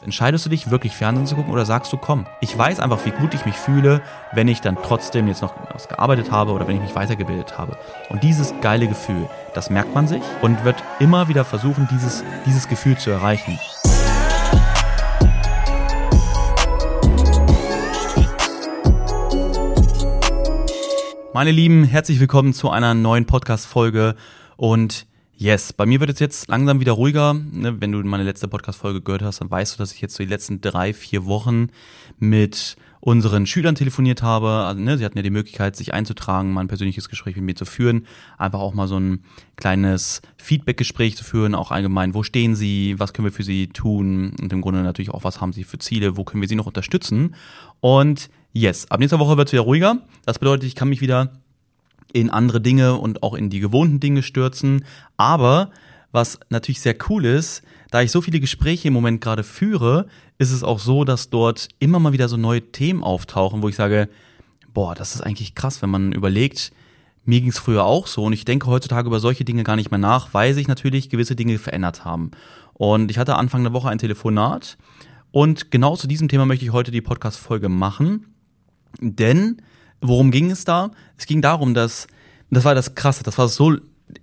Entscheidest du dich wirklich Fernsehen zu gucken oder sagst du, komm, ich weiß einfach, wie gut ich mich fühle, wenn ich dann trotzdem jetzt noch was gearbeitet habe oder wenn ich mich weitergebildet habe. Und dieses geile Gefühl, das merkt man sich und wird immer wieder versuchen, dieses, dieses Gefühl zu erreichen. Meine Lieben, herzlich willkommen zu einer neuen Podcast-Folge und Yes, bei mir wird es jetzt langsam wieder ruhiger. Ne, wenn du meine letzte Podcast-Folge gehört hast, dann weißt du, dass ich jetzt so die letzten drei, vier Wochen mit unseren Schülern telefoniert habe. Also, ne, sie hatten ja die Möglichkeit, sich einzutragen, mal ein persönliches Gespräch mit mir zu führen. Einfach auch mal so ein kleines Feedback-Gespräch zu führen, auch allgemein, wo stehen sie, was können wir für sie tun und im Grunde natürlich auch, was haben sie für Ziele, wo können wir sie noch unterstützen. Und yes, ab nächster Woche wird es wieder ruhiger. Das bedeutet, ich kann mich wieder in andere Dinge und auch in die gewohnten Dinge stürzen. Aber was natürlich sehr cool ist, da ich so viele Gespräche im Moment gerade führe, ist es auch so, dass dort immer mal wieder so neue Themen auftauchen, wo ich sage, boah, das ist eigentlich krass, wenn man überlegt, mir ging es früher auch so und ich denke heutzutage über solche Dinge gar nicht mehr nach, weil sich natürlich gewisse Dinge verändert haben. Und ich hatte Anfang der Woche ein Telefonat und genau zu diesem Thema möchte ich heute die Podcast-Folge machen, denn Worum ging es da? Es ging darum, dass, das war das Krasse, das war so,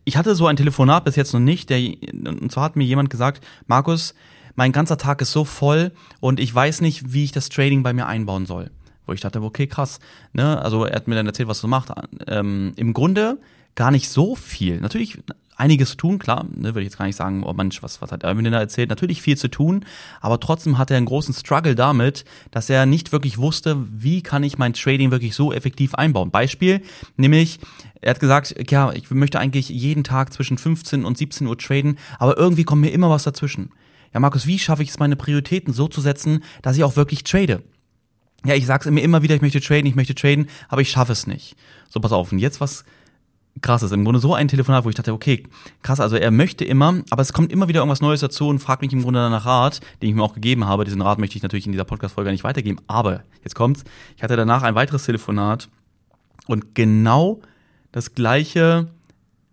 ich hatte so ein Telefonat bis jetzt noch nicht, der, und zwar hat mir jemand gesagt, Markus, mein ganzer Tag ist so voll und ich weiß nicht, wie ich das Trading bei mir einbauen soll. Wo ich dachte, okay, krass. Ne? Also er hat mir dann erzählt, was er macht. Ähm, Im Grunde gar nicht so viel. Natürlich einiges zu tun, klar, ne, würde ich jetzt gar nicht sagen, oh Mensch, was, was hat er mir da erzählt? Natürlich viel zu tun, aber trotzdem hat er einen großen Struggle damit, dass er nicht wirklich wusste, wie kann ich mein Trading wirklich so effektiv einbauen. Beispiel, nämlich, er hat gesagt, ja, ich möchte eigentlich jeden Tag zwischen 15 und 17 Uhr traden, aber irgendwie kommt mir immer was dazwischen. Ja, Markus, wie schaffe ich es, meine Prioritäten so zu setzen, dass ich auch wirklich trade? Ja, ich sag's mir immer wieder, ich möchte traden, ich möchte traden, aber ich schaffe es nicht. So, pass auf. Und jetzt was krass ist. Im Grunde so ein Telefonat, wo ich dachte, okay, krass, also er möchte immer, aber es kommt immer wieder irgendwas Neues dazu und fragt mich im Grunde danach Rat, den ich mir auch gegeben habe. Diesen Rat möchte ich natürlich in dieser Podcast-Folge nicht weitergeben. Aber jetzt kommt's. Ich hatte danach ein weiteres Telefonat und genau das gleiche,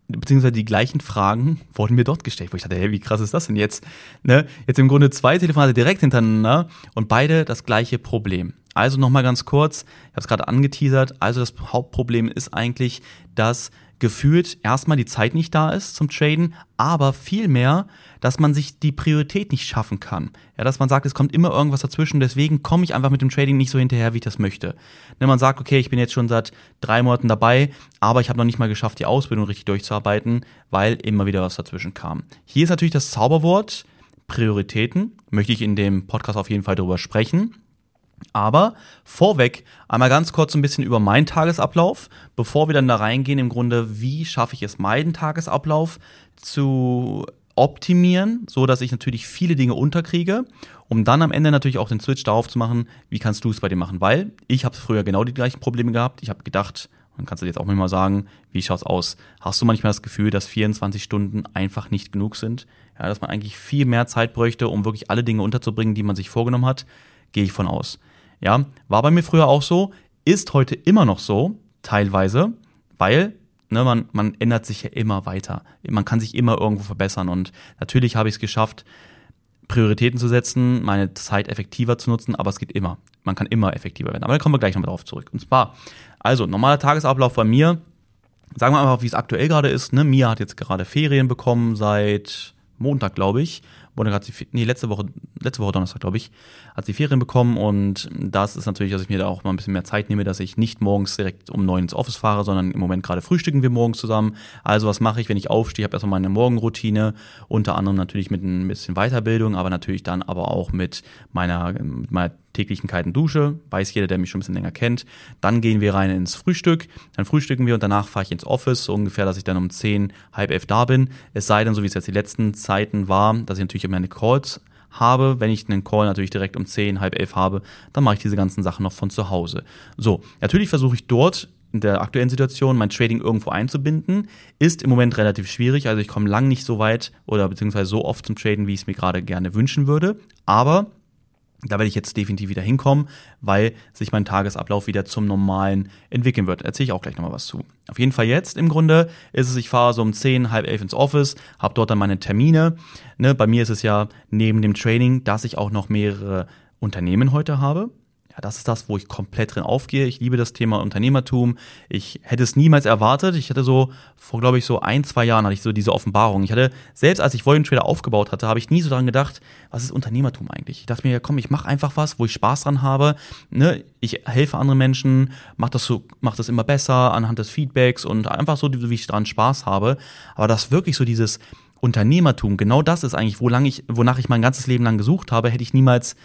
beziehungsweise die gleichen Fragen wurden mir dort gestellt, wo ich dachte, hey, wie krass ist das denn jetzt? Ne? Jetzt im Grunde zwei Telefonate direkt hintereinander und beide das gleiche Problem. Also nochmal ganz kurz, ich habe es gerade angeteasert, also das Hauptproblem ist eigentlich, dass gefühlt erstmal die Zeit nicht da ist zum Traden, aber vielmehr, dass man sich die Priorität nicht schaffen kann. Ja, dass man sagt, es kommt immer irgendwas dazwischen, deswegen komme ich einfach mit dem Trading nicht so hinterher, wie ich das möchte. Wenn man sagt, okay, ich bin jetzt schon seit drei Monaten dabei, aber ich habe noch nicht mal geschafft, die Ausbildung richtig durchzuarbeiten, weil immer wieder was dazwischen kam. Hier ist natürlich das Zauberwort Prioritäten, möchte ich in dem Podcast auf jeden Fall darüber sprechen. Aber vorweg einmal ganz kurz ein bisschen über meinen Tagesablauf, bevor wir dann da reingehen, im Grunde, wie schaffe ich es, meinen Tagesablauf zu optimieren, so dass ich natürlich viele Dinge unterkriege, um dann am Ende natürlich auch den Switch darauf zu machen, wie kannst du es bei dir machen, weil ich habe früher genau die gleichen Probleme gehabt. Ich habe gedacht, man kannst du jetzt auch mal sagen, wie schaut's aus? Hast du manchmal das Gefühl, dass 24 Stunden einfach nicht genug sind? Ja, dass man eigentlich viel mehr Zeit bräuchte, um wirklich alle Dinge unterzubringen, die man sich vorgenommen hat? Gehe ich von aus. Ja, war bei mir früher auch so, ist heute immer noch so, teilweise, weil ne, man, man ändert sich ja immer weiter. Man kann sich immer irgendwo verbessern und natürlich habe ich es geschafft, Prioritäten zu setzen, meine Zeit effektiver zu nutzen, aber es geht immer. Man kann immer effektiver werden. Aber da kommen wir gleich nochmal drauf zurück. Und zwar, also normaler Tagesablauf bei mir, sagen wir einfach, wie es aktuell gerade ist. Ne? Mia hat jetzt gerade Ferien bekommen seit Montag, glaube ich wurde gerade die, nee, letzte Woche, letzte Woche Donnerstag, glaube ich, hat sie Ferien bekommen und das ist natürlich, dass ich mir da auch mal ein bisschen mehr Zeit nehme, dass ich nicht morgens direkt um neun ins Office fahre, sondern im Moment gerade frühstücken wir morgens zusammen. Also was mache ich, wenn ich aufstehe, habe erstmal meine Morgenroutine, unter anderem natürlich mit ein bisschen Weiterbildung, aber natürlich dann aber auch mit meiner, mit meiner täglichen kalten Dusche, weiß jeder, der mich schon ein bisschen länger kennt. Dann gehen wir rein ins Frühstück, dann frühstücken wir und danach fahre ich ins Office, so ungefähr, dass ich dann um zehn, halb elf da bin. Es sei denn, so wie es jetzt die letzten Zeiten war, dass ich natürlich meine Calls habe. Wenn ich einen Call natürlich direkt um zehn, halb elf habe, dann mache ich diese ganzen Sachen noch von zu Hause. So, natürlich versuche ich dort in der aktuellen Situation mein Trading irgendwo einzubinden, ist im Moment relativ schwierig. Also ich komme lang nicht so weit oder beziehungsweise so oft zum Traden, wie ich es mir gerade gerne wünschen würde. Aber Da werde ich jetzt definitiv wieder hinkommen, weil sich mein Tagesablauf wieder zum Normalen entwickeln wird. Erzähle ich auch gleich nochmal was zu. Auf jeden Fall jetzt im Grunde ist es, ich fahre so um 10, halb elf ins Office, habe dort dann meine Termine. Ne, bei mir ist es ja neben dem Training, dass ich auch noch mehrere Unternehmen heute habe ja, das ist das, wo ich komplett drin aufgehe. Ich liebe das Thema Unternehmertum. Ich hätte es niemals erwartet. Ich hatte so, vor glaube ich so ein, zwei Jahren hatte ich so diese Offenbarung. Ich hatte, selbst als ich Volume Trader aufgebaut hatte, habe ich nie so daran gedacht, was ist Unternehmertum eigentlich? Ich dachte mir, ja, komm, ich mache einfach was, wo ich Spaß dran habe. Ne? Ich helfe anderen Menschen, mache das so, mach das immer besser anhand des Feedbacks und einfach so, wie ich dran Spaß habe. Aber das wirklich so dieses Unternehmertum, genau das ist eigentlich, wonach ich, wonach ich mein ganzes Leben lang gesucht habe, hätte ich niemals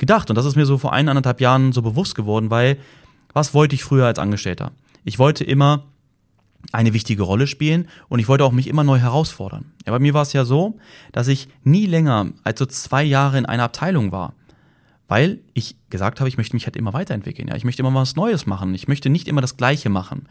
gedacht. Und das ist mir so vor eineinhalb Jahren so bewusst geworden, weil was wollte ich früher als Angestellter? Ich wollte immer eine wichtige Rolle spielen und ich wollte auch mich immer neu herausfordern. Ja, bei mir war es ja so, dass ich nie länger als so zwei Jahre in einer Abteilung war, weil ich gesagt habe, ich möchte mich halt immer weiterentwickeln. Ja, ich möchte immer was Neues machen. Ich möchte nicht immer das Gleiche machen.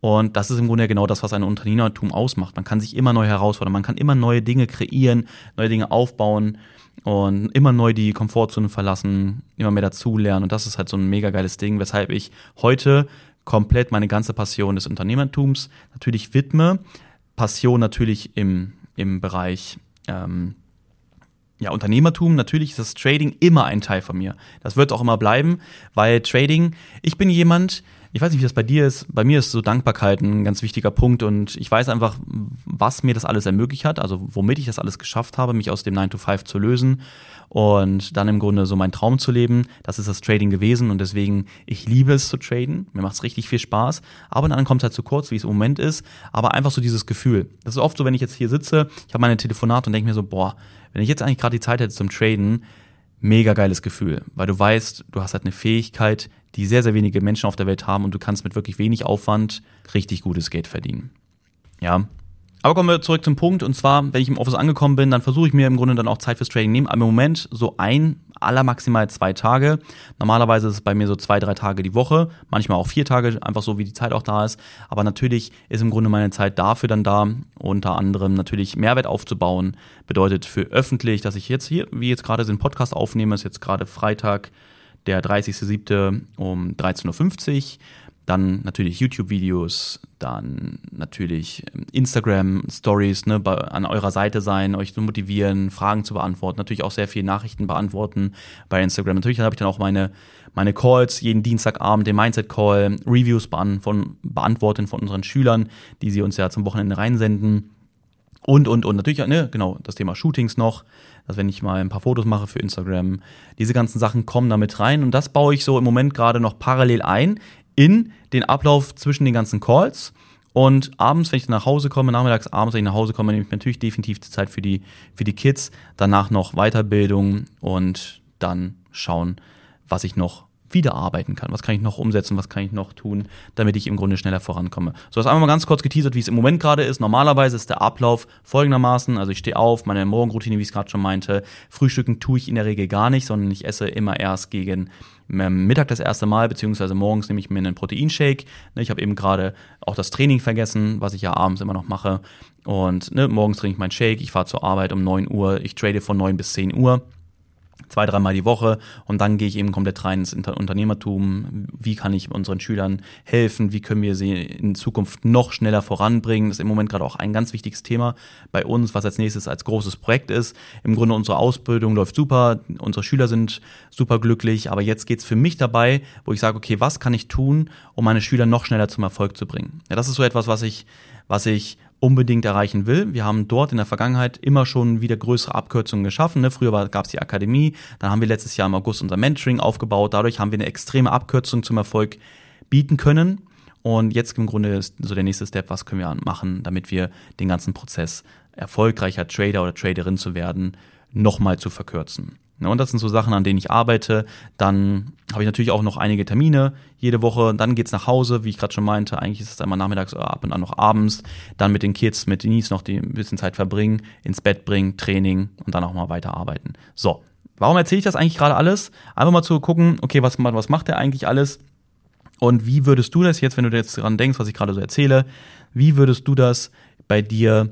Und das ist im Grunde genau das, was ein Unternehmertum ausmacht. Man kann sich immer neu herausfordern, man kann immer neue Dinge kreieren, neue Dinge aufbauen und immer neu die Komfortzone verlassen, immer mehr dazulernen. Und das ist halt so ein mega geiles Ding, weshalb ich heute komplett meine ganze Passion des Unternehmertums natürlich widme. Passion natürlich im, im Bereich ähm, ja, Unternehmertum, natürlich ist das Trading immer ein Teil von mir. Das wird auch immer bleiben, weil Trading, ich bin jemand, ich weiß nicht, wie das bei dir ist. Bei mir ist so Dankbarkeit ein ganz wichtiger Punkt und ich weiß einfach, was mir das alles ermöglicht hat, also womit ich das alles geschafft habe, mich aus dem 9 to 5 zu lösen und dann im Grunde so meinen Traum zu leben. Das ist das Trading gewesen und deswegen, ich liebe es zu traden. Mir macht es richtig viel Spaß. Aber dann kommt es halt zu kurz, wie es im Moment ist. Aber einfach so dieses Gefühl. Das ist oft so, wenn ich jetzt hier sitze, ich habe meine Telefonate und denke mir so, boah, wenn ich jetzt eigentlich gerade die Zeit hätte zum Traden, mega geiles Gefühl, weil du weißt, du hast halt eine Fähigkeit, die sehr, sehr wenige Menschen auf der Welt haben und du kannst mit wirklich wenig Aufwand richtig gutes Geld verdienen. Ja. Aber kommen wir zurück zum Punkt und zwar, wenn ich im Office angekommen bin, dann versuche ich mir im Grunde dann auch Zeit fürs Trading nehmen. Aber im Moment so ein, aller maximal zwei Tage. Normalerweise ist es bei mir so zwei, drei Tage die Woche, manchmal auch vier Tage, einfach so wie die Zeit auch da ist. Aber natürlich ist im Grunde meine Zeit dafür dann da, unter anderem natürlich Mehrwert aufzubauen. Bedeutet für öffentlich, dass ich jetzt hier, wie jetzt gerade den Podcast aufnehme, ist jetzt gerade Freitag, der 30.07. um 13.50 Uhr. Dann natürlich YouTube-Videos, dann natürlich ähm, Instagram-Stories ne, an eurer Seite sein, euch zu motivieren, Fragen zu beantworten, natürlich auch sehr viele Nachrichten beantworten bei Instagram. Natürlich habe ich dann auch meine, meine Calls, jeden Dienstagabend den Mindset-Call, Reviews bean von, beantworten von unseren Schülern, die sie uns ja zum Wochenende reinsenden. Und, und, und natürlich, ne, genau, das Thema Shootings noch dass wenn ich mal ein paar Fotos mache für Instagram, diese ganzen Sachen kommen damit rein und das baue ich so im Moment gerade noch parallel ein in den Ablauf zwischen den ganzen Calls. Und abends, wenn ich nach Hause komme, nachmittags, abends, wenn ich nach Hause komme, nehme ich natürlich definitiv die Zeit für die, für die Kids. Danach noch Weiterbildung und dann schauen, was ich noch wieder arbeiten kann. Was kann ich noch umsetzen? Was kann ich noch tun, damit ich im Grunde schneller vorankomme? So, das einmal mal ganz kurz geteasert, wie es im Moment gerade ist. Normalerweise ist der Ablauf folgendermaßen. Also ich stehe auf, meine Morgenroutine, wie ich es gerade schon meinte. Frühstücken tue ich in der Regel gar nicht, sondern ich esse immer erst gegen ähm, Mittag das erste Mal, beziehungsweise morgens nehme ich mir einen Proteinshake. Ne, ich habe eben gerade auch das Training vergessen, was ich ja abends immer noch mache. Und ne, morgens trinke ich meinen Shake, ich fahre zur Arbeit um 9 Uhr, ich trade von 9 bis 10 Uhr zwei, dreimal die Woche und dann gehe ich eben komplett rein ins Unternehmertum. Wie kann ich unseren Schülern helfen? Wie können wir sie in Zukunft noch schneller voranbringen? Das ist im Moment gerade auch ein ganz wichtiges Thema bei uns, was als nächstes als großes Projekt ist. Im Grunde unsere Ausbildung läuft super, unsere Schüler sind super glücklich, aber jetzt geht's für mich dabei, wo ich sage, okay, was kann ich tun, um meine Schüler noch schneller zum Erfolg zu bringen? Ja, das ist so etwas, was ich, was ich unbedingt erreichen will. Wir haben dort in der Vergangenheit immer schon wieder größere Abkürzungen geschaffen. Ne? Früher gab es die Akademie, dann haben wir letztes Jahr im August unser Mentoring aufgebaut. Dadurch haben wir eine extreme Abkürzung zum Erfolg bieten können. Und jetzt im Grunde ist so der nächste Step, was können wir machen, damit wir den ganzen Prozess erfolgreicher Trader oder Traderin zu werden, nochmal zu verkürzen. Ne, und das sind so Sachen, an denen ich arbeite. Dann habe ich natürlich auch noch einige Termine jede Woche. Dann geht's nach Hause, wie ich gerade schon meinte. Eigentlich ist es einmal nachmittags oder ab und an noch abends. Dann mit den Kids, mit Denise noch ein bisschen Zeit verbringen, ins Bett bringen, Training und dann auch mal weiterarbeiten. So, warum erzähle ich das eigentlich gerade alles? Einfach mal zu gucken, okay, was, was macht der eigentlich alles? Und wie würdest du das jetzt, wenn du jetzt daran denkst, was ich gerade so erzähle, wie würdest du das bei dir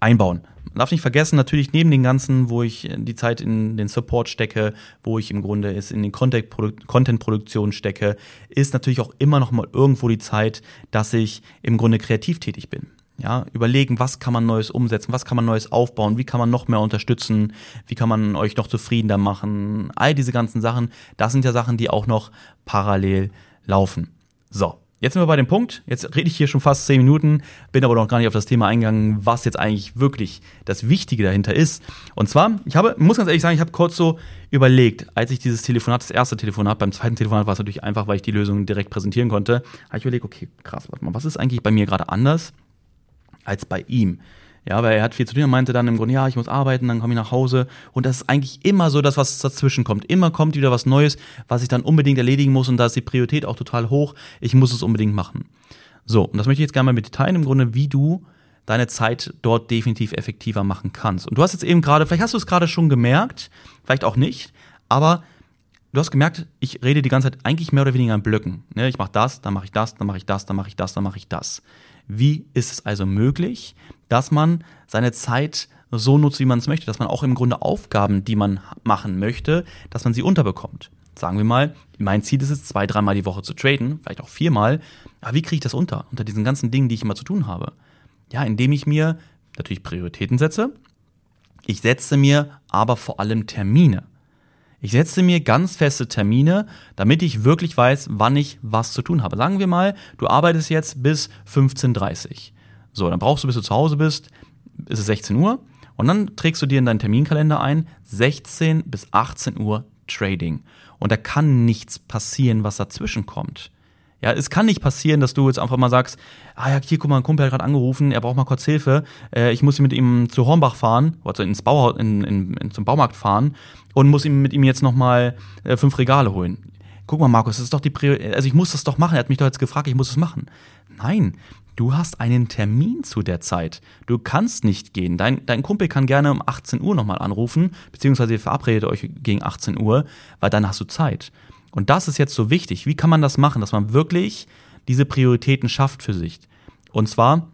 einbauen? Man darf nicht vergessen, natürlich neben den ganzen, wo ich die Zeit in den Support stecke, wo ich im Grunde es in den Content-Produktion stecke, ist natürlich auch immer noch mal irgendwo die Zeit, dass ich im Grunde kreativ tätig bin. Ja, überlegen, was kann man Neues umsetzen, was kann man Neues aufbauen, wie kann man noch mehr unterstützen, wie kann man euch noch zufriedener machen. All diese ganzen Sachen, das sind ja Sachen, die auch noch parallel laufen. So, Jetzt sind wir bei dem Punkt, jetzt rede ich hier schon fast zehn Minuten, bin aber noch gar nicht auf das Thema eingegangen, was jetzt eigentlich wirklich das Wichtige dahinter ist. Und zwar, ich habe, muss ganz ehrlich sagen, ich habe kurz so überlegt, als ich dieses Telefonat, das erste Telefonat, beim zweiten Telefonat war es natürlich einfach, weil ich die Lösung direkt präsentieren konnte, habe ich überlegt, okay, krass, warte mal, was ist eigentlich bei mir gerade anders als bei ihm? Ja, weil er hat viel zu tun. Er meinte dann im Grunde, ja, ich muss arbeiten, dann komme ich nach Hause. Und das ist eigentlich immer so, dass was dazwischen kommt. Immer kommt wieder was Neues, was ich dann unbedingt erledigen muss. Und da ist die Priorität auch total hoch. Ich muss es unbedingt machen. So, und das möchte ich jetzt gerne mal mit dir teilen, im Grunde, wie du deine Zeit dort definitiv effektiver machen kannst. Und du hast jetzt eben gerade, vielleicht hast du es gerade schon gemerkt, vielleicht auch nicht, aber du hast gemerkt, ich rede die ganze Zeit eigentlich mehr oder weniger in Blöcken. Ne, ich mache das, dann mache ich das, dann mache ich das, dann mache ich das, dann mache ich das. Wie ist es also möglich, dass man seine Zeit so nutzt, wie man es möchte, dass man auch im Grunde Aufgaben, die man machen möchte, dass man sie unterbekommt. Sagen wir mal, mein Ziel ist es, zwei, dreimal die Woche zu traden, vielleicht auch viermal. Aber wie kriege ich das unter? Unter diesen ganzen Dingen, die ich immer zu tun habe. Ja, indem ich mir natürlich Prioritäten setze. Ich setze mir aber vor allem Termine. Ich setze mir ganz feste Termine, damit ich wirklich weiß, wann ich was zu tun habe. Sagen wir mal, du arbeitest jetzt bis 15.30 Uhr. So, dann brauchst du, bis du zu Hause bist, ist es 16 Uhr. Und dann trägst du dir in deinen Terminkalender ein, 16 bis 18 Uhr Trading. Und da kann nichts passieren, was dazwischen kommt. Ja, es kann nicht passieren, dass du jetzt einfach mal sagst, ah ja, hier, guck mal, ein Kumpel hat gerade angerufen, er braucht mal kurz Hilfe, äh, ich muss mit ihm zu Hornbach fahren, also ins Bauhaus, in, in, in, zum Baumarkt fahren und muss ihm mit ihm jetzt nochmal äh, fünf Regale holen. Guck mal, Markus, das ist doch die Priorität, also ich muss das doch machen, er hat mich doch jetzt gefragt, ich muss es machen. Nein, du hast einen Termin zu der Zeit. Du kannst nicht gehen. Dein, dein Kumpel kann gerne um 18 Uhr nochmal anrufen, beziehungsweise ihr verabredet euch gegen 18 Uhr, weil dann hast du Zeit. Und das ist jetzt so wichtig. Wie kann man das machen, dass man wirklich diese Prioritäten schafft für sich? Und zwar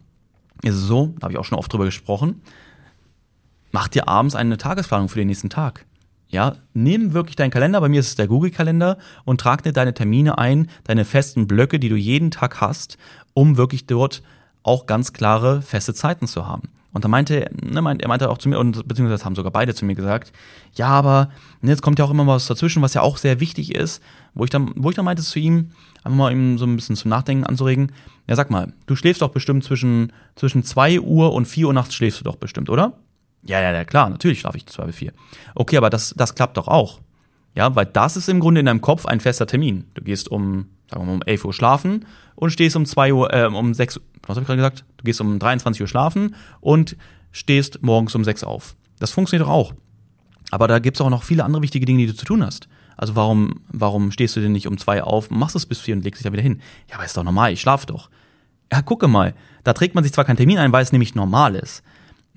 ist es so, da habe ich auch schon oft drüber gesprochen, mach dir abends eine Tagesplanung für den nächsten Tag. Ja, nimm wirklich deinen Kalender, bei mir ist es der Google-Kalender und trag dir deine Termine ein, deine festen Blöcke, die du jeden Tag hast, um wirklich dort auch ganz klare feste Zeiten zu haben. Und da meinte, ne, meint, er meinte auch zu mir, und beziehungsweise haben sogar beide zu mir gesagt, ja, aber ne, jetzt kommt ja auch immer was dazwischen, was ja auch sehr wichtig ist, wo ich dann, wo ich dann meinte zu ihm, einfach mal ihm so ein bisschen zum Nachdenken anzuregen, ja, sag mal, du schläfst doch bestimmt zwischen, zwischen 2 Uhr und 4 Uhr nachts schläfst du doch bestimmt, oder? Ja, ja, ja, klar, natürlich schlafe ich 2 bis 4. Okay, aber das, das klappt doch auch. Ja, weil das ist im Grunde in deinem Kopf ein fester Termin. Du gehst um, sagen wir mal, um 11 Uhr schlafen und stehst um 2 Uhr, äh, um 6 Uhr, was habe ich gerade gesagt? Du gehst um 23 Uhr schlafen und stehst morgens um 6 auf. Das funktioniert doch auch. Aber da gibt es auch noch viele andere wichtige Dinge, die du zu tun hast. Also warum, warum stehst du denn nicht um 2 auf, machst es bis 4 und legst dich da wieder hin? Ja, aber ist doch normal, ich schlafe doch. Ja, gucke mal, da trägt man sich zwar keinen Termin ein, weil es nämlich normal ist.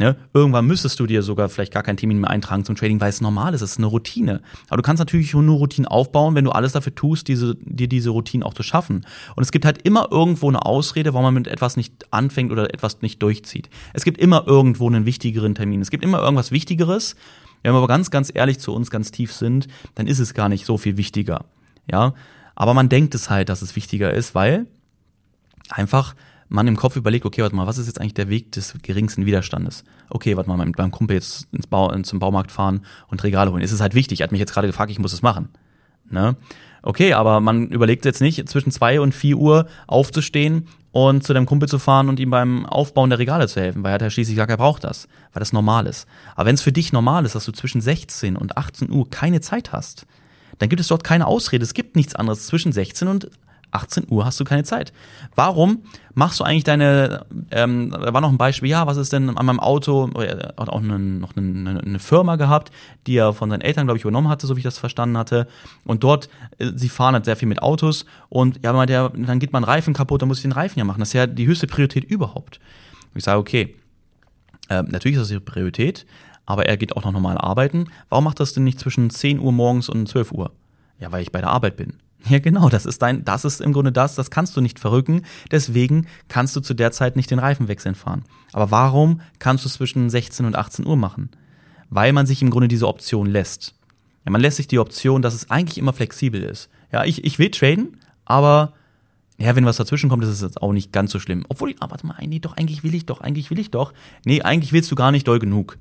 Ne? Irgendwann müsstest du dir sogar vielleicht gar keinen Termin mehr eintragen zum Trading, weil es normal ist, es ist eine Routine. Aber du kannst natürlich nur Routinen aufbauen, wenn du alles dafür tust, diese, dir diese Routine auch zu schaffen. Und es gibt halt immer irgendwo eine Ausrede, warum man mit etwas nicht anfängt oder etwas nicht durchzieht. Es gibt immer irgendwo einen wichtigeren Termin. Es gibt immer irgendwas Wichtigeres. Wenn wir aber ganz, ganz ehrlich zu uns ganz tief sind, dann ist es gar nicht so viel wichtiger. Ja, aber man denkt es halt, dass es wichtiger ist, weil einfach man im Kopf überlegt, okay, warte mal, was ist jetzt eigentlich der Weg des geringsten Widerstandes? Okay, warte mal, mit meinem Kumpel jetzt ins Bau, zum Baumarkt fahren und Regale holen. Ist es halt wichtig? Er hat mich jetzt gerade gefragt, ich muss es machen. Ne? Okay, aber man überlegt jetzt nicht, zwischen zwei und vier Uhr aufzustehen und zu deinem Kumpel zu fahren und ihm beim Aufbauen der Regale zu helfen, weil er hat ja schließlich gesagt, er braucht das, weil das normal ist. Aber wenn es für dich normal ist, dass du zwischen 16 und 18 Uhr keine Zeit hast, dann gibt es dort keine Ausrede. Es gibt nichts anderes zwischen 16 und 18 Uhr hast du keine Zeit. Warum machst du eigentlich deine, ähm, da war noch ein Beispiel, ja, was ist denn an meinem Auto, er hat auch eine, noch eine, eine, Firma gehabt, die er von seinen Eltern, glaube ich, übernommen hatte, so wie ich das verstanden hatte. Und dort, äh, sie fahren halt sehr viel mit Autos und ja, meinte er, dann geht mein Reifen kaputt, dann muss ich den Reifen ja machen. Das ist ja die höchste Priorität überhaupt. Und ich sage, okay, äh, natürlich ist das ihre Priorität, aber er geht auch noch normal arbeiten. Warum macht das denn nicht zwischen 10 Uhr morgens und 12 Uhr? Ja, weil ich bei der Arbeit bin. Ja, genau, das ist dein, das ist im Grunde das, das kannst du nicht verrücken. Deswegen kannst du zu der Zeit nicht den Reifen wechseln fahren. Aber warum kannst du es zwischen 16 und 18 Uhr machen? Weil man sich im Grunde diese Option lässt. Ja, man lässt sich die Option, dass es eigentlich immer flexibel ist. Ja, ich, ich will traden, aber ja, wenn was dazwischen kommt, ist es jetzt auch nicht ganz so schlimm. Obwohl, ah, warte mal, nee, doch, eigentlich will ich doch, eigentlich will ich doch. Nee, eigentlich willst du gar nicht doll genug.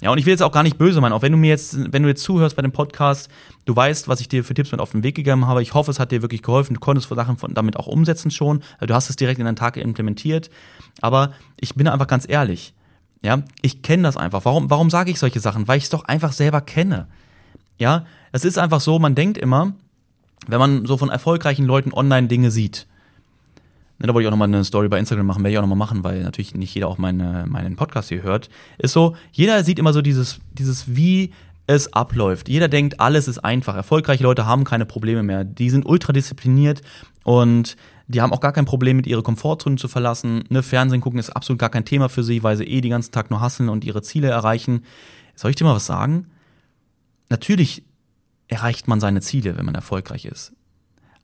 Ja, und ich will jetzt auch gar nicht böse meinen, auch wenn du mir jetzt, wenn du jetzt zuhörst bei dem Podcast, du weißt, was ich dir für Tipps mit auf den Weg gegeben habe. Ich hoffe, es hat dir wirklich geholfen. Du konntest Sachen von, damit auch umsetzen schon. Also du hast es direkt in deinen Tag implementiert. Aber ich bin einfach ganz ehrlich. Ja, ich kenne das einfach. Warum, warum sage ich solche Sachen? Weil ich es doch einfach selber kenne. Ja, es ist einfach so, man denkt immer, wenn man so von erfolgreichen Leuten online Dinge sieht, Ne, da wollte ich auch nochmal eine Story bei Instagram machen, werde ich auch nochmal machen, weil natürlich nicht jeder auch meine, meinen Podcast hier hört. Ist so, jeder sieht immer so dieses, dieses, wie es abläuft. Jeder denkt, alles ist einfach. Erfolgreiche Leute haben keine Probleme mehr. Die sind ultra diszipliniert und die haben auch gar kein Problem mit ihrer Komfortzone zu verlassen. Ne, Fernsehen gucken ist absolut gar kein Thema für sie, weil sie eh den ganzen Tag nur hasseln und ihre Ziele erreichen. Soll ich dir mal was sagen? Natürlich erreicht man seine Ziele, wenn man erfolgreich ist.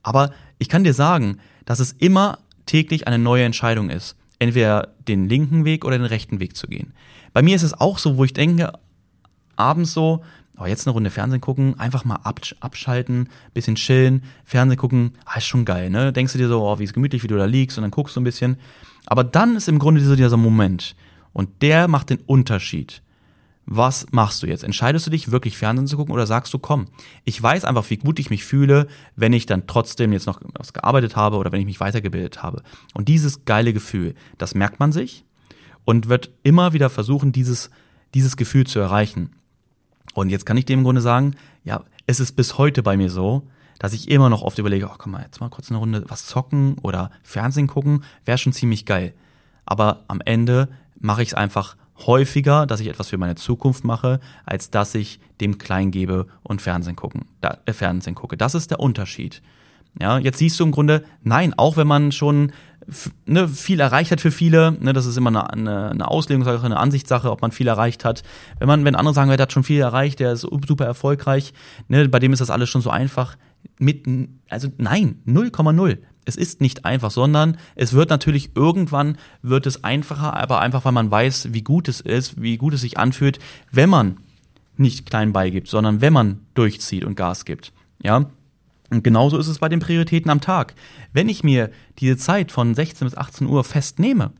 Aber ich kann dir sagen, dass es immer täglich eine neue Entscheidung ist, entweder den linken Weg oder den rechten Weg zu gehen. Bei mir ist es auch so, wo ich denke, abends so, oh, jetzt eine Runde Fernsehen gucken, einfach mal abschalten, bisschen chillen, Fernsehen gucken, ah, ist schon geil, ne? Denkst du dir so, oh, wie ist gemütlich, wie du da liegst und dann guckst du ein bisschen. Aber dann ist im Grunde dieser, dieser Moment und der macht den Unterschied was machst du jetzt? Entscheidest du dich wirklich Fernsehen zu gucken oder sagst du, komm, ich weiß einfach, wie gut ich mich fühle, wenn ich dann trotzdem jetzt noch was gearbeitet habe oder wenn ich mich weitergebildet habe. Und dieses geile Gefühl, das merkt man sich und wird immer wieder versuchen, dieses, dieses Gefühl zu erreichen. Und jetzt kann ich dem im Grunde sagen, ja, es ist bis heute bei mir so, dass ich immer noch oft überlege, oh, komm mal, jetzt mal kurz eine Runde was zocken oder Fernsehen gucken, wäre schon ziemlich geil. Aber am Ende mache ich es einfach häufiger, dass ich etwas für meine Zukunft mache, als dass ich dem Klein gebe und Fernsehen gucken, da, äh, Fernsehen gucke. Das ist der Unterschied. Ja, jetzt siehst du im Grunde, nein, auch wenn man schon ne, viel erreicht hat für viele, ne, das ist immer eine, eine, eine Auslegungssache, eine Ansichtssache, ob man viel erreicht hat. Wenn man, wenn andere sagen, der hat schon viel erreicht, der ist super erfolgreich, ne, bei dem ist das alles schon so einfach. Mit, also nein, 0,0 es ist nicht einfach, sondern es wird natürlich irgendwann wird es einfacher, aber einfach weil man weiß, wie gut es ist, wie gut es sich anfühlt, wenn man nicht klein beigibt, sondern wenn man durchzieht und Gas gibt. Ja? Und genauso ist es bei den Prioritäten am Tag. Wenn ich mir diese Zeit von 16 bis 18 Uhr festnehme,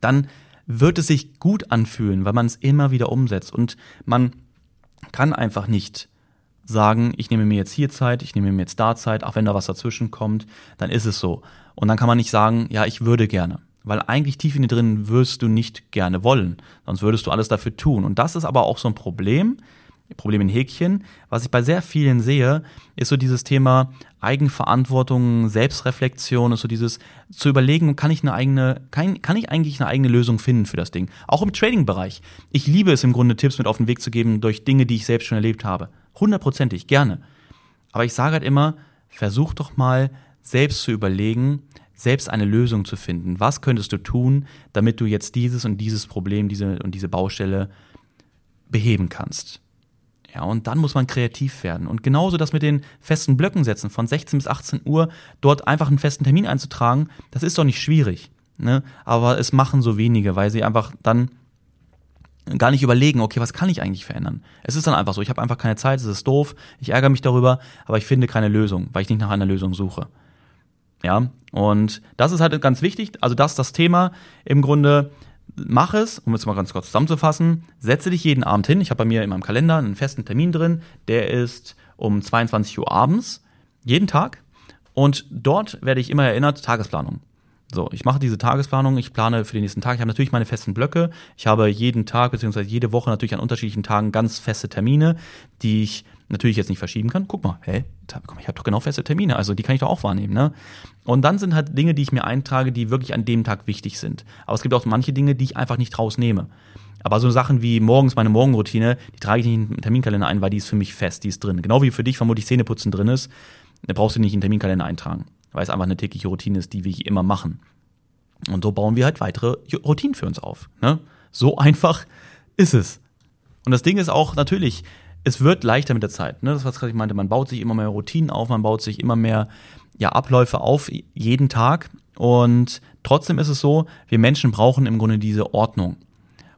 dann wird es sich gut anfühlen, weil man es immer wieder umsetzt und man kann einfach nicht sagen, ich nehme mir jetzt hier Zeit, ich nehme mir jetzt da Zeit, auch wenn da was dazwischen kommt, dann ist es so. Und dann kann man nicht sagen, ja, ich würde gerne. Weil eigentlich tief in dir drin wirst du nicht gerne wollen, sonst würdest du alles dafür tun. Und das ist aber auch so ein Problem, Problem in Häkchen, was ich bei sehr vielen sehe, ist so dieses Thema Eigenverantwortung, Selbstreflexion, ist so dieses zu überlegen, kann ich eine eigene, kann, kann ich eigentlich eine eigene Lösung finden für das Ding? Auch im Trading-Bereich. Ich liebe es im Grunde, Tipps mit auf den Weg zu geben durch Dinge, die ich selbst schon erlebt habe. Hundertprozentig, gerne. Aber ich sage halt immer, versuch doch mal selbst zu überlegen, selbst eine Lösung zu finden. Was könntest du tun, damit du jetzt dieses und dieses Problem, diese und diese Baustelle beheben kannst? Ja, und dann muss man kreativ werden. Und genauso das mit den festen Blöcken setzen, von 16 bis 18 Uhr dort einfach einen festen Termin einzutragen, das ist doch nicht schwierig. Ne? Aber es machen so wenige, weil sie einfach dann gar nicht überlegen, okay, was kann ich eigentlich verändern? Es ist dann einfach so, ich habe einfach keine Zeit, es ist doof, ich ärgere mich darüber, aber ich finde keine Lösung, weil ich nicht nach einer Lösung suche. Ja, und das ist halt ganz wichtig, also das ist das Thema im Grunde, mach es, um jetzt mal ganz kurz zusammenzufassen, setze dich jeden Abend hin, ich habe bei mir in meinem Kalender einen festen Termin drin, der ist um 22 Uhr abends, jeden Tag, und dort werde ich immer erinnert, Tagesplanung. So, ich mache diese Tagesplanung, ich plane für den nächsten Tag. Ich habe natürlich meine festen Blöcke. Ich habe jeden Tag beziehungsweise jede Woche natürlich an unterschiedlichen Tagen ganz feste Termine, die ich natürlich jetzt nicht verschieben kann. Guck mal, hä, ich habe doch genau feste Termine, also die kann ich doch auch wahrnehmen, ne? Und dann sind halt Dinge, die ich mir eintrage, die wirklich an dem Tag wichtig sind. Aber es gibt auch manche Dinge, die ich einfach nicht rausnehme. Aber so Sachen wie morgens meine Morgenroutine, die trage ich nicht in den Terminkalender ein, weil die ist für mich fest, die ist drin. Genau wie für dich vermutlich Zähneputzen drin ist, da brauchst du nicht in den Terminkalender eintragen weil es einfach eine tägliche Routine ist, die wir immer machen. Und so bauen wir halt weitere Routinen für uns auf. Ne? So einfach ist es. Und das Ding ist auch natürlich, es wird leichter mit der Zeit. Ne? Das, was ich meinte, man baut sich immer mehr Routinen auf, man baut sich immer mehr ja, Abläufe auf, jeden Tag. Und trotzdem ist es so, wir Menschen brauchen im Grunde diese Ordnung.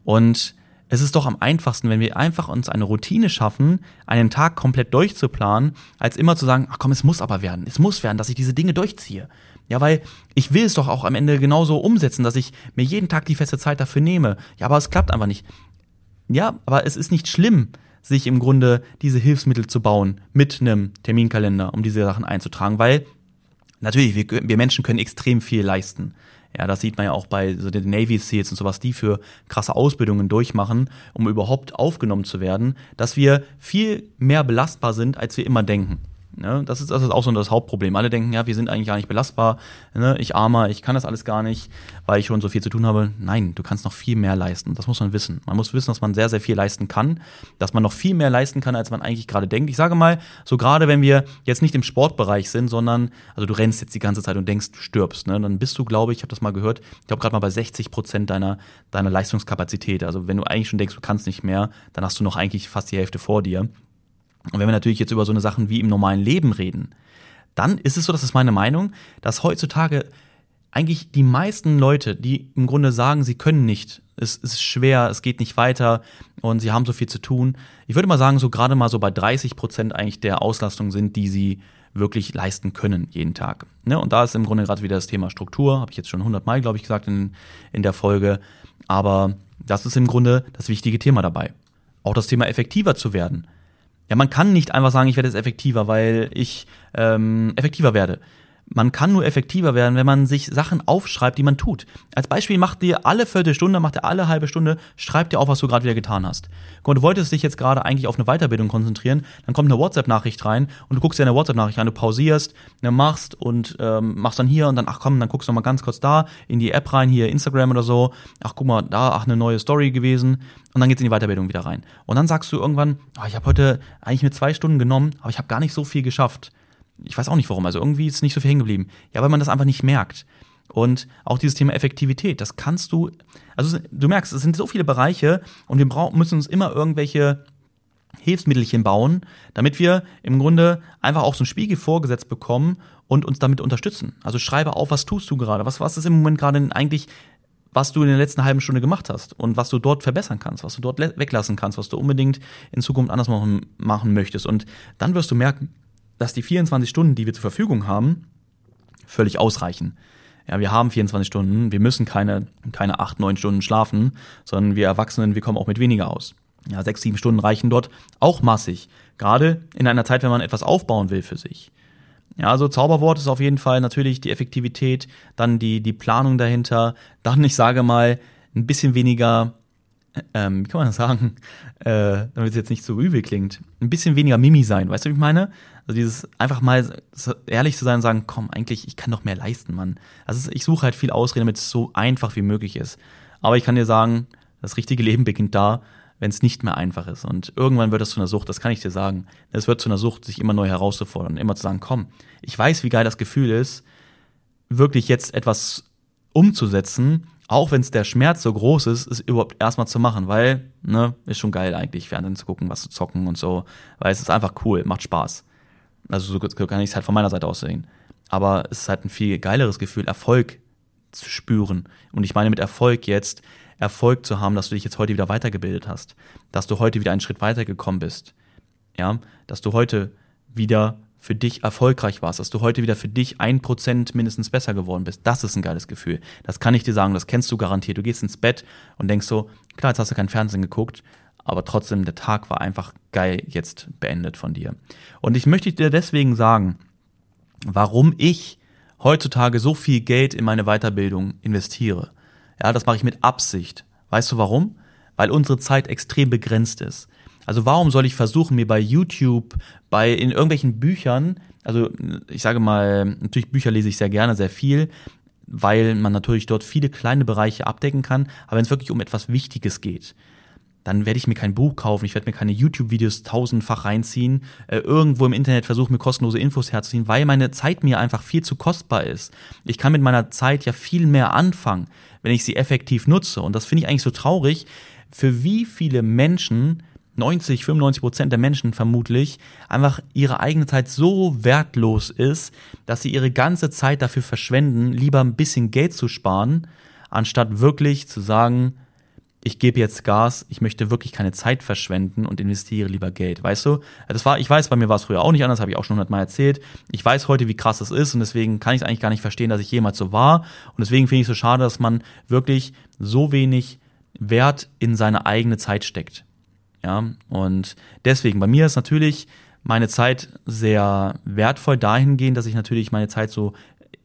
Und es ist doch am einfachsten, wenn wir einfach uns eine Routine schaffen, einen Tag komplett durchzuplanen, als immer zu sagen, ach komm, es muss aber werden, es muss werden, dass ich diese Dinge durchziehe. Ja, weil ich will es doch auch am Ende genauso umsetzen, dass ich mir jeden Tag die feste Zeit dafür nehme. Ja, aber es klappt einfach nicht. Ja, aber es ist nicht schlimm, sich im Grunde diese Hilfsmittel zu bauen mit einem Terminkalender, um diese Sachen einzutragen, weil natürlich, wir, wir Menschen können extrem viel leisten. Ja, das sieht man ja auch bei so den Navy Seals und sowas, die für krasse Ausbildungen durchmachen, um überhaupt aufgenommen zu werden, dass wir viel mehr belastbar sind, als wir immer denken. Ne? Das, ist, das ist auch so das Hauptproblem. Alle denken, ja, wir sind eigentlich gar nicht belastbar. Ne? Ich armer, ich kann das alles gar nicht, weil ich schon so viel zu tun habe. Nein, du kannst noch viel mehr leisten. Das muss man wissen. Man muss wissen, dass man sehr, sehr viel leisten kann, dass man noch viel mehr leisten kann, als man eigentlich gerade denkt. Ich sage mal, so gerade wenn wir jetzt nicht im Sportbereich sind, sondern, also du rennst jetzt die ganze Zeit und denkst, du stirbst, ne? dann bist du, glaube ich, ich habe das mal gehört, ich glaube gerade mal bei 60 Prozent deiner, deiner Leistungskapazität. Also wenn du eigentlich schon denkst, du kannst nicht mehr, dann hast du noch eigentlich fast die Hälfte vor dir. Und wenn wir natürlich jetzt über so eine Sachen wie im normalen Leben reden, dann ist es so, das ist meine Meinung, dass heutzutage eigentlich die meisten Leute, die im Grunde sagen, sie können nicht, es ist schwer, es geht nicht weiter und sie haben so viel zu tun. Ich würde mal sagen, so gerade mal so bei 30 Prozent eigentlich der Auslastung sind, die sie wirklich leisten können jeden Tag. Ne? Und da ist im Grunde gerade wieder das Thema Struktur, habe ich jetzt schon 100 Mal, glaube ich, gesagt in, in der Folge. Aber das ist im Grunde das wichtige Thema dabei. Auch das Thema effektiver zu werden. Ja, man kann nicht einfach sagen, ich werde jetzt effektiver, weil ich ähm, effektiver werde. Man kann nur effektiver werden, wenn man sich Sachen aufschreibt, die man tut. Als Beispiel macht dir alle Viertelstunde, macht dir alle halbe Stunde, schreib dir auf, was du gerade wieder getan hast. Und du wolltest dich jetzt gerade eigentlich auf eine Weiterbildung konzentrieren, dann kommt eine WhatsApp-Nachricht rein und du guckst dir eine WhatsApp-Nachricht an, du pausierst, ne, machst und ähm, machst dann hier und dann, ach komm, dann guckst du mal ganz kurz da in die App rein, hier Instagram oder so, ach guck mal, da, ach eine neue Story gewesen und dann geht's in die Weiterbildung wieder rein. Und dann sagst du irgendwann, oh, ich habe heute eigentlich mir zwei Stunden genommen, aber ich habe gar nicht so viel geschafft ich weiß auch nicht warum, also irgendwie ist nicht so viel hängen geblieben. Ja, weil man das einfach nicht merkt. Und auch dieses Thema Effektivität, das kannst du, also du merkst, es sind so viele Bereiche und wir müssen uns immer irgendwelche Hilfsmittelchen bauen, damit wir im Grunde einfach auch so einen Spiegel vorgesetzt bekommen und uns damit unterstützen. Also schreibe auf, was tust du gerade, was, was ist im Moment gerade eigentlich, was du in der letzten halben Stunde gemacht hast und was du dort verbessern kannst, was du dort weglassen kannst, was du unbedingt in Zukunft anders machen, machen möchtest. Und dann wirst du merken, dass die 24 Stunden, die wir zur Verfügung haben, völlig ausreichen. Ja, wir haben 24 Stunden, wir müssen keine, keine 8, 9 Stunden schlafen, sondern wir Erwachsenen, wir kommen auch mit weniger aus. Ja, 6, 7 Stunden reichen dort auch massig. Gerade in einer Zeit, wenn man etwas aufbauen will für sich. Ja, also Zauberwort ist auf jeden Fall natürlich die Effektivität, dann die, die Planung dahinter, dann, ich sage mal, ein bisschen weniger ähm, wie kann man das sagen, äh, damit es jetzt nicht so übel klingt, ein bisschen weniger Mimi sein, weißt du, wie ich meine? Also dieses einfach mal ehrlich zu sein und sagen, komm, eigentlich, ich kann doch mehr leisten, Mann. Also ich suche halt viel Ausreden, damit es so einfach wie möglich ist. Aber ich kann dir sagen, das richtige Leben beginnt da, wenn es nicht mehr einfach ist. Und irgendwann wird es zu einer Sucht, das kann ich dir sagen. Es wird zu einer Sucht, sich immer neu herauszufordern, immer zu sagen, komm, ich weiß, wie geil das Gefühl ist, wirklich jetzt etwas umzusetzen, auch wenn es der Schmerz so groß ist, ist überhaupt erstmal zu machen, weil, ne, ist schon geil eigentlich, Fernsehen zu gucken, was zu zocken und so, weil es ist einfach cool, macht Spaß. Also so kann ich es halt von meiner Seite aus sehen. Aber es ist halt ein viel geileres Gefühl, Erfolg zu spüren. Und ich meine mit Erfolg jetzt, Erfolg zu haben, dass du dich jetzt heute wieder weitergebildet hast, dass du heute wieder einen Schritt weitergekommen bist. Ja, dass du heute wieder für dich erfolgreich warst, dass du heute wieder für dich ein Prozent mindestens besser geworden bist. Das ist ein geiles Gefühl. Das kann ich dir sagen, das kennst du garantiert. Du gehst ins Bett und denkst so, klar, jetzt hast du kein Fernsehen geguckt, aber trotzdem, der Tag war einfach geil jetzt beendet von dir. Und ich möchte dir deswegen sagen, warum ich heutzutage so viel Geld in meine Weiterbildung investiere. Ja, das mache ich mit Absicht. Weißt du warum? Weil unsere Zeit extrem begrenzt ist. Also warum soll ich versuchen, mir bei YouTube, bei in irgendwelchen Büchern, also ich sage mal, natürlich Bücher lese ich sehr gerne, sehr viel, weil man natürlich dort viele kleine Bereiche abdecken kann, aber wenn es wirklich um etwas Wichtiges geht, dann werde ich mir kein Buch kaufen, ich werde mir keine YouTube-Videos tausendfach reinziehen, äh, irgendwo im Internet versuchen, mir kostenlose Infos herzuziehen, weil meine Zeit mir einfach viel zu kostbar ist. Ich kann mit meiner Zeit ja viel mehr anfangen, wenn ich sie effektiv nutze. Und das finde ich eigentlich so traurig, für wie viele Menschen 90, 95 Prozent der Menschen vermutlich einfach ihre eigene Zeit so wertlos ist, dass sie ihre ganze Zeit dafür verschwenden, lieber ein bisschen Geld zu sparen, anstatt wirklich zu sagen, ich gebe jetzt Gas, ich möchte wirklich keine Zeit verschwenden und investiere lieber Geld. Weißt du? Das war, ich weiß, bei mir war es früher auch nicht anders, habe ich auch schon hundertmal erzählt. Ich weiß heute, wie krass das ist und deswegen kann ich es eigentlich gar nicht verstehen, dass ich jemals so war. Und deswegen finde ich es so schade, dass man wirklich so wenig Wert in seine eigene Zeit steckt. Ja, und deswegen, bei mir ist natürlich meine Zeit sehr wertvoll dahingehend, dass ich natürlich meine Zeit so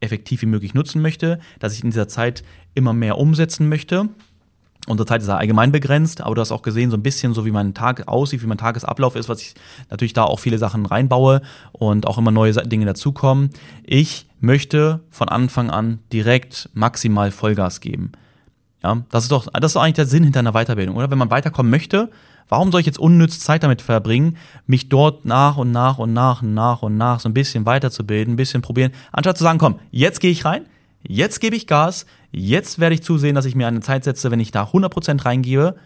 effektiv wie möglich nutzen möchte, dass ich in dieser Zeit immer mehr umsetzen möchte Unsere Zeit ist ja allgemein begrenzt, aber du hast auch gesehen, so ein bisschen so wie mein Tag aussieht, wie mein Tagesablauf ist, was ich natürlich da auch viele Sachen reinbaue und auch immer neue Dinge dazukommen. Ich möchte von Anfang an direkt maximal Vollgas geben. Ja, das ist doch, das ist doch eigentlich der Sinn hinter einer Weiterbildung, oder? Wenn man weiterkommen möchte, warum soll ich jetzt unnütz Zeit damit verbringen, mich dort nach und nach und nach und nach und nach so ein bisschen weiterzubilden, ein bisschen probieren, anstatt zu sagen, komm, jetzt gehe ich rein, jetzt gebe ich Gas, Jetzt werde ich zusehen, dass ich mir eine Zeit setze, wenn ich da 100% reingebe.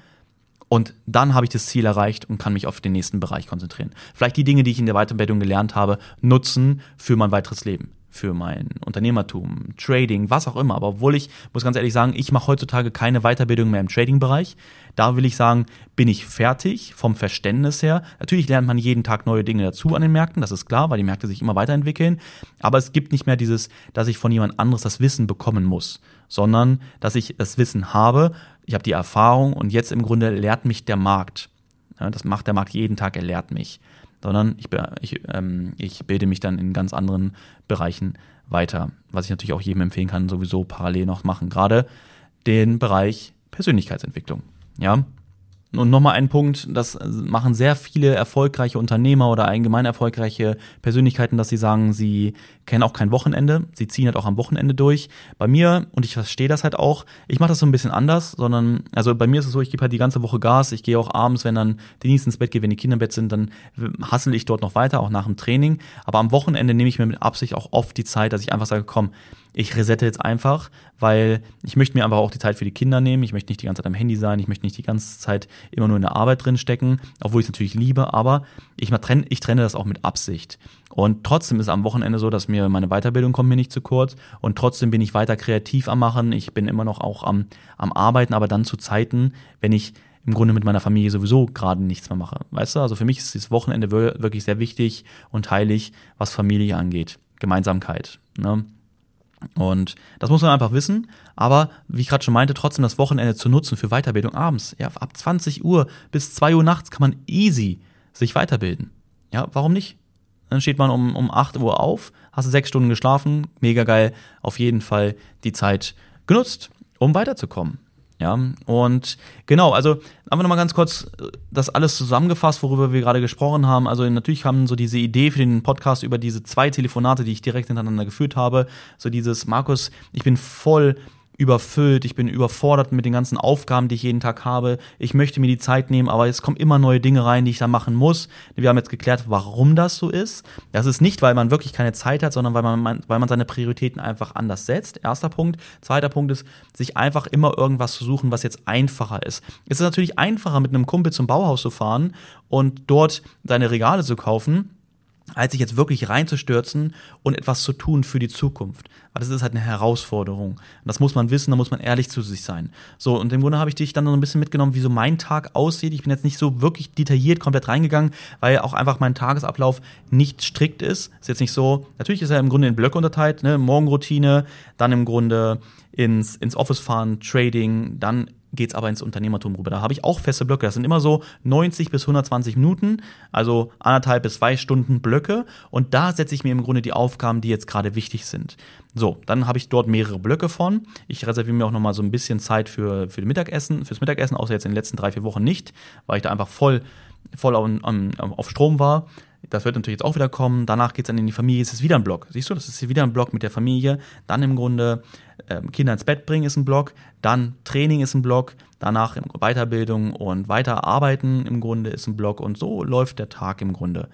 Und dann habe ich das Ziel erreicht und kann mich auf den nächsten Bereich konzentrieren. Vielleicht die Dinge, die ich in der Weiterbildung gelernt habe, nutzen für mein weiteres Leben für mein Unternehmertum, Trading, was auch immer. Aber obwohl ich, muss ganz ehrlich sagen, ich mache heutzutage keine Weiterbildung mehr im Trading-Bereich. Da will ich sagen, bin ich fertig vom Verständnis her. Natürlich lernt man jeden Tag neue Dinge dazu an den Märkten, das ist klar, weil die Märkte sich immer weiterentwickeln. Aber es gibt nicht mehr dieses, dass ich von jemand anderes das Wissen bekommen muss, sondern dass ich das Wissen habe, ich habe die Erfahrung und jetzt im Grunde lehrt mich der Markt. Das macht der Markt jeden Tag, er lehrt mich sondern ich, ich, ähm, ich bilde mich dann in ganz anderen Bereichen weiter, was ich natürlich auch jedem empfehlen kann, sowieso parallel noch machen, gerade den Bereich Persönlichkeitsentwicklung. Ja, und nochmal ein Punkt, das machen sehr viele erfolgreiche Unternehmer oder allgemein erfolgreiche Persönlichkeiten, dass sie sagen, sie kennen auch kein Wochenende, sie ziehen halt auch am Wochenende durch. Bei mir, und ich verstehe das halt auch, ich mache das so ein bisschen anders, sondern, also bei mir ist es so, ich gebe halt die ganze Woche Gas, ich gehe auch abends, wenn dann Denise ins Bett geht, wenn die Kinder im Bett sind, dann hassel ich dort noch weiter, auch nach dem Training. Aber am Wochenende nehme ich mir mit Absicht auch oft die Zeit, dass ich einfach sage, komm, ich resette jetzt einfach, weil ich möchte mir einfach auch die Zeit für die Kinder nehmen. Ich möchte nicht die ganze Zeit am Handy sein. Ich möchte nicht die ganze Zeit immer nur in der Arbeit drin stecken, obwohl ich es natürlich liebe. Aber ich, trenne, ich trenne das auch mit Absicht. Und trotzdem ist am Wochenende so, dass mir meine Weiterbildung kommt mir nicht zu kurz. Und trotzdem bin ich weiter kreativ am Machen. Ich bin immer noch auch am, am Arbeiten, aber dann zu Zeiten, wenn ich im Grunde mit meiner Familie sowieso gerade nichts mehr mache. Weißt du, also für mich ist das Wochenende wirklich sehr wichtig und heilig, was Familie angeht. Gemeinsamkeit. Ne? Und das muss man einfach wissen. Aber wie ich gerade schon meinte, trotzdem das Wochenende zu nutzen für Weiterbildung abends. Ja, ab 20 Uhr bis 2 Uhr nachts kann man easy sich weiterbilden. Ja, warum nicht? Dann steht man um, um 8 Uhr auf, hast du sechs Stunden geschlafen, mega geil. Auf jeden Fall die Zeit genutzt, um weiterzukommen. Ja, und genau, also einfach nochmal ganz kurz äh, das alles zusammengefasst, worüber wir gerade gesprochen haben. Also natürlich haben so diese Idee für den Podcast über diese zwei Telefonate, die ich direkt hintereinander geführt habe, so dieses Markus, ich bin voll überfüllt, ich bin überfordert mit den ganzen Aufgaben, die ich jeden Tag habe. Ich möchte mir die Zeit nehmen, aber es kommen immer neue Dinge rein, die ich da machen muss. Wir haben jetzt geklärt, warum das so ist. Das ist nicht, weil man wirklich keine Zeit hat, sondern weil man, weil man seine Prioritäten einfach anders setzt. Erster Punkt. Zweiter Punkt ist, sich einfach immer irgendwas zu suchen, was jetzt einfacher ist. Es ist natürlich einfacher, mit einem Kumpel zum Bauhaus zu fahren und dort seine Regale zu kaufen als sich jetzt wirklich reinzustürzen und etwas zu tun für die Zukunft. Weil das ist halt eine Herausforderung. Und das muss man wissen, da muss man ehrlich zu sich sein. So, und im Grunde habe ich dich dann so ein bisschen mitgenommen, wie so mein Tag aussieht. Ich bin jetzt nicht so wirklich detailliert komplett reingegangen, weil auch einfach mein Tagesablauf nicht strikt ist. Ist jetzt nicht so, natürlich ist er im Grunde in Blöcke unterteilt, ne? Morgenroutine, dann im Grunde ins, ins Office fahren, Trading, dann geht's aber ins Unternehmertum rüber. Da habe ich auch feste Blöcke. Das sind immer so 90 bis 120 Minuten, also anderthalb bis zwei Stunden Blöcke. Und da setze ich mir im Grunde die Aufgaben, die jetzt gerade wichtig sind. So, dann habe ich dort mehrere Blöcke von. Ich reserviere mir auch noch mal so ein bisschen Zeit für, für Mittagessen, fürs Mittagessen, außer jetzt in den letzten drei, vier Wochen nicht, weil ich da einfach voll, voll auf, auf Strom war. Das wird natürlich jetzt auch wieder kommen. Danach geht es dann in die Familie, es ist wieder ein Block. Siehst du, das ist hier wieder ein Block mit der Familie. Dann im Grunde ähm, Kinder ins Bett bringen ist ein Block. Dann Training ist ein Block. Danach Weiterbildung und Weiterarbeiten im Grunde ist ein Block. Und so läuft der Tag im Grunde.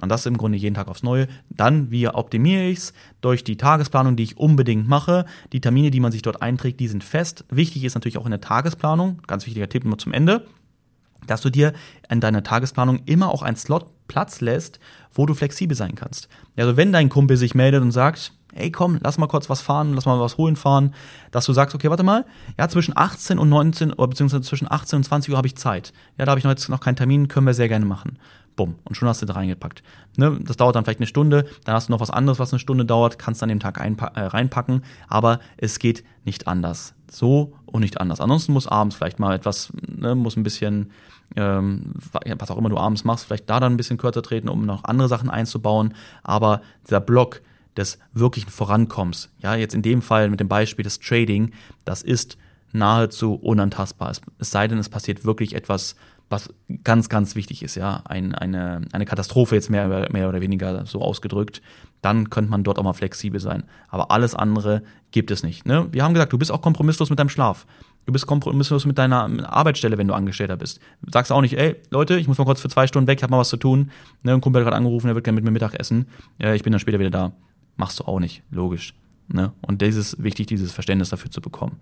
Und das im Grunde jeden Tag aufs Neue. Dann, wie optimiere ich es? Durch die Tagesplanung, die ich unbedingt mache. Die Termine, die man sich dort einträgt, die sind fest. Wichtig ist natürlich auch in der Tagesplanung, ganz wichtiger Tipp immer zum Ende, dass du dir in deiner Tagesplanung immer auch einen Slot Platz lässt, wo du flexibel sein kannst. Also wenn dein Kumpel sich meldet und sagt, ey komm, lass mal kurz was fahren, lass mal was holen fahren, dass du sagst, okay, warte mal, ja, zwischen 18 und 19 oder beziehungsweise zwischen 18 und 20 Uhr habe ich Zeit. Ja, da habe ich noch jetzt noch keinen Termin, können wir sehr gerne machen. Bumm. Und schon hast du da reingepackt. Ne? Das dauert dann vielleicht eine Stunde, dann hast du noch was anderes, was eine Stunde dauert, kannst dann den Tag äh, reinpacken, aber es geht nicht anders. So und nicht anders. Ansonsten muss abends vielleicht mal etwas, ne, muss ein bisschen, ähm, was auch immer du abends machst, vielleicht da dann ein bisschen kürzer treten, um noch andere Sachen einzubauen. Aber dieser Block des wirklichen Vorankommens, ja, jetzt in dem Fall mit dem Beispiel des Trading, das ist nahezu unantastbar. Es, es sei denn, es passiert wirklich etwas was ganz, ganz wichtig ist, ja, ein, eine, eine Katastrophe jetzt mehr, mehr oder weniger so ausgedrückt, dann könnte man dort auch mal flexibel sein. Aber alles andere gibt es nicht. Ne? Wir haben gesagt, du bist auch kompromisslos mit deinem Schlaf. Du bist kompromisslos mit deiner Arbeitsstelle, wenn du Angestellter bist. Du sagst auch nicht, ey, Leute, ich muss mal kurz für zwei Stunden weg, ich habe mal was zu tun. Ne, ein Kumpel hat gerade angerufen, er wird gerne mit mir Mittag essen. Äh, ich bin dann später wieder da. Machst du auch nicht, logisch. Ne? Und das ist wichtig, dieses Verständnis dafür zu bekommen.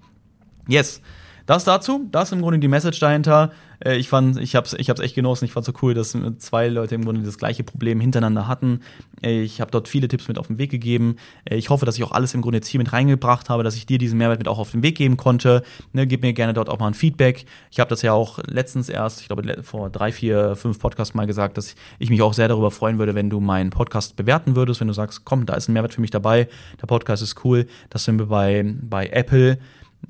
Yes. Das dazu, das ist im Grunde die Message dahinter. Äh, ich fand, ich hab's, ich hab's echt genossen. Ich fand so cool, dass zwei Leute im Grunde das gleiche Problem hintereinander hatten. Äh, ich habe dort viele Tipps mit auf den Weg gegeben. Äh, ich hoffe, dass ich auch alles im Grunde jetzt hier mit reingebracht habe, dass ich dir diesen Mehrwert mit auch auf den Weg geben konnte. Ne, gib mir gerne dort auch mal ein Feedback. Ich habe das ja auch letztens erst, ich glaube vor drei, vier, fünf Podcasts mal gesagt, dass ich mich auch sehr darüber freuen würde, wenn du meinen Podcast bewerten würdest, wenn du sagst, komm, da ist ein Mehrwert für mich dabei, der Podcast ist cool, dass du mir bei, bei Apple äh,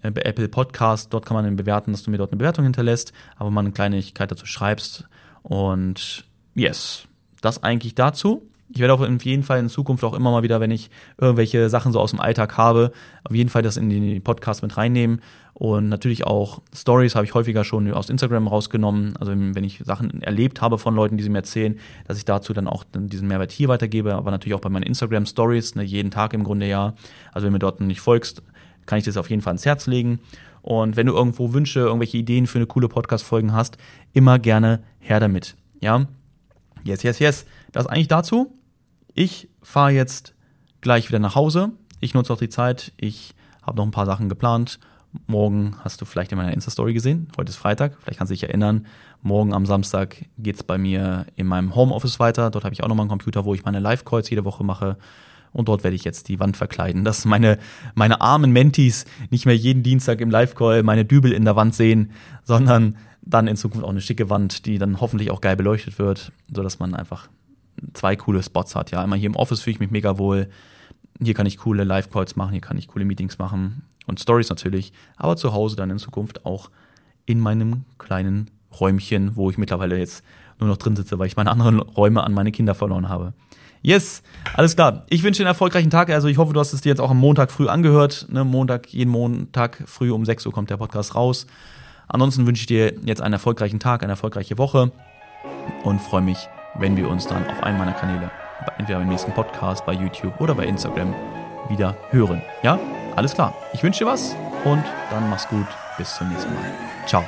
bei Apple Podcast, dort kann man bewerten, dass du mir dort eine Bewertung hinterlässt, aber mal eine Kleinigkeit dazu schreibst. Und yes, das eigentlich dazu. Ich werde auf jeden Fall in Zukunft auch immer mal wieder, wenn ich irgendwelche Sachen so aus dem Alltag habe, auf jeden Fall das in die Podcast mit reinnehmen. Und natürlich auch Stories habe ich häufiger schon aus Instagram rausgenommen. Also wenn ich Sachen erlebt habe von Leuten, die sie mir erzählen, dass ich dazu dann auch diesen Mehrwert hier weitergebe, aber natürlich auch bei meinen Instagram Stories, ne, jeden Tag im Grunde ja. Also wenn du mir dort nicht folgst, kann ich das auf jeden Fall ans Herz legen. Und wenn du irgendwo Wünsche, irgendwelche Ideen für eine coole Podcast-Folgen hast, immer gerne her damit. Ja? Yes, yes, yes. Das eigentlich dazu. Ich fahre jetzt gleich wieder nach Hause. Ich nutze auch die Zeit. Ich habe noch ein paar Sachen geplant. Morgen hast du vielleicht in meiner Insta-Story gesehen. Heute ist Freitag. Vielleicht kannst du dich erinnern. Morgen am Samstag geht es bei mir in meinem Homeoffice weiter. Dort habe ich auch nochmal einen Computer, wo ich meine Live-Calls jede Woche mache. Und dort werde ich jetzt die Wand verkleiden, dass meine, meine armen Mentis nicht mehr jeden Dienstag im Live-Call meine Dübel in der Wand sehen, sondern dann in Zukunft auch eine schicke Wand, die dann hoffentlich auch geil beleuchtet wird, sodass man einfach zwei coole Spots hat. Ja, einmal hier im Office fühle ich mich mega wohl. Hier kann ich coole Live-Calls machen, hier kann ich coole Meetings machen und Stories natürlich, aber zu Hause dann in Zukunft auch in meinem kleinen Räumchen, wo ich mittlerweile jetzt nur noch drin sitze, weil ich meine anderen Räume an meine Kinder verloren habe. Yes, alles klar. Ich wünsche dir einen erfolgreichen Tag. Also ich hoffe, du hast es dir jetzt auch am Montag früh angehört. Ne, Montag, jeden Montag früh um 6 Uhr kommt der Podcast raus. Ansonsten wünsche ich dir jetzt einen erfolgreichen Tag, eine erfolgreiche Woche und freue mich, wenn wir uns dann auf einem meiner Kanäle, entweder beim nächsten Podcast, bei YouTube oder bei Instagram, wieder hören. Ja, alles klar. Ich wünsche dir was und dann mach's gut. Bis zum nächsten Mal. Ciao.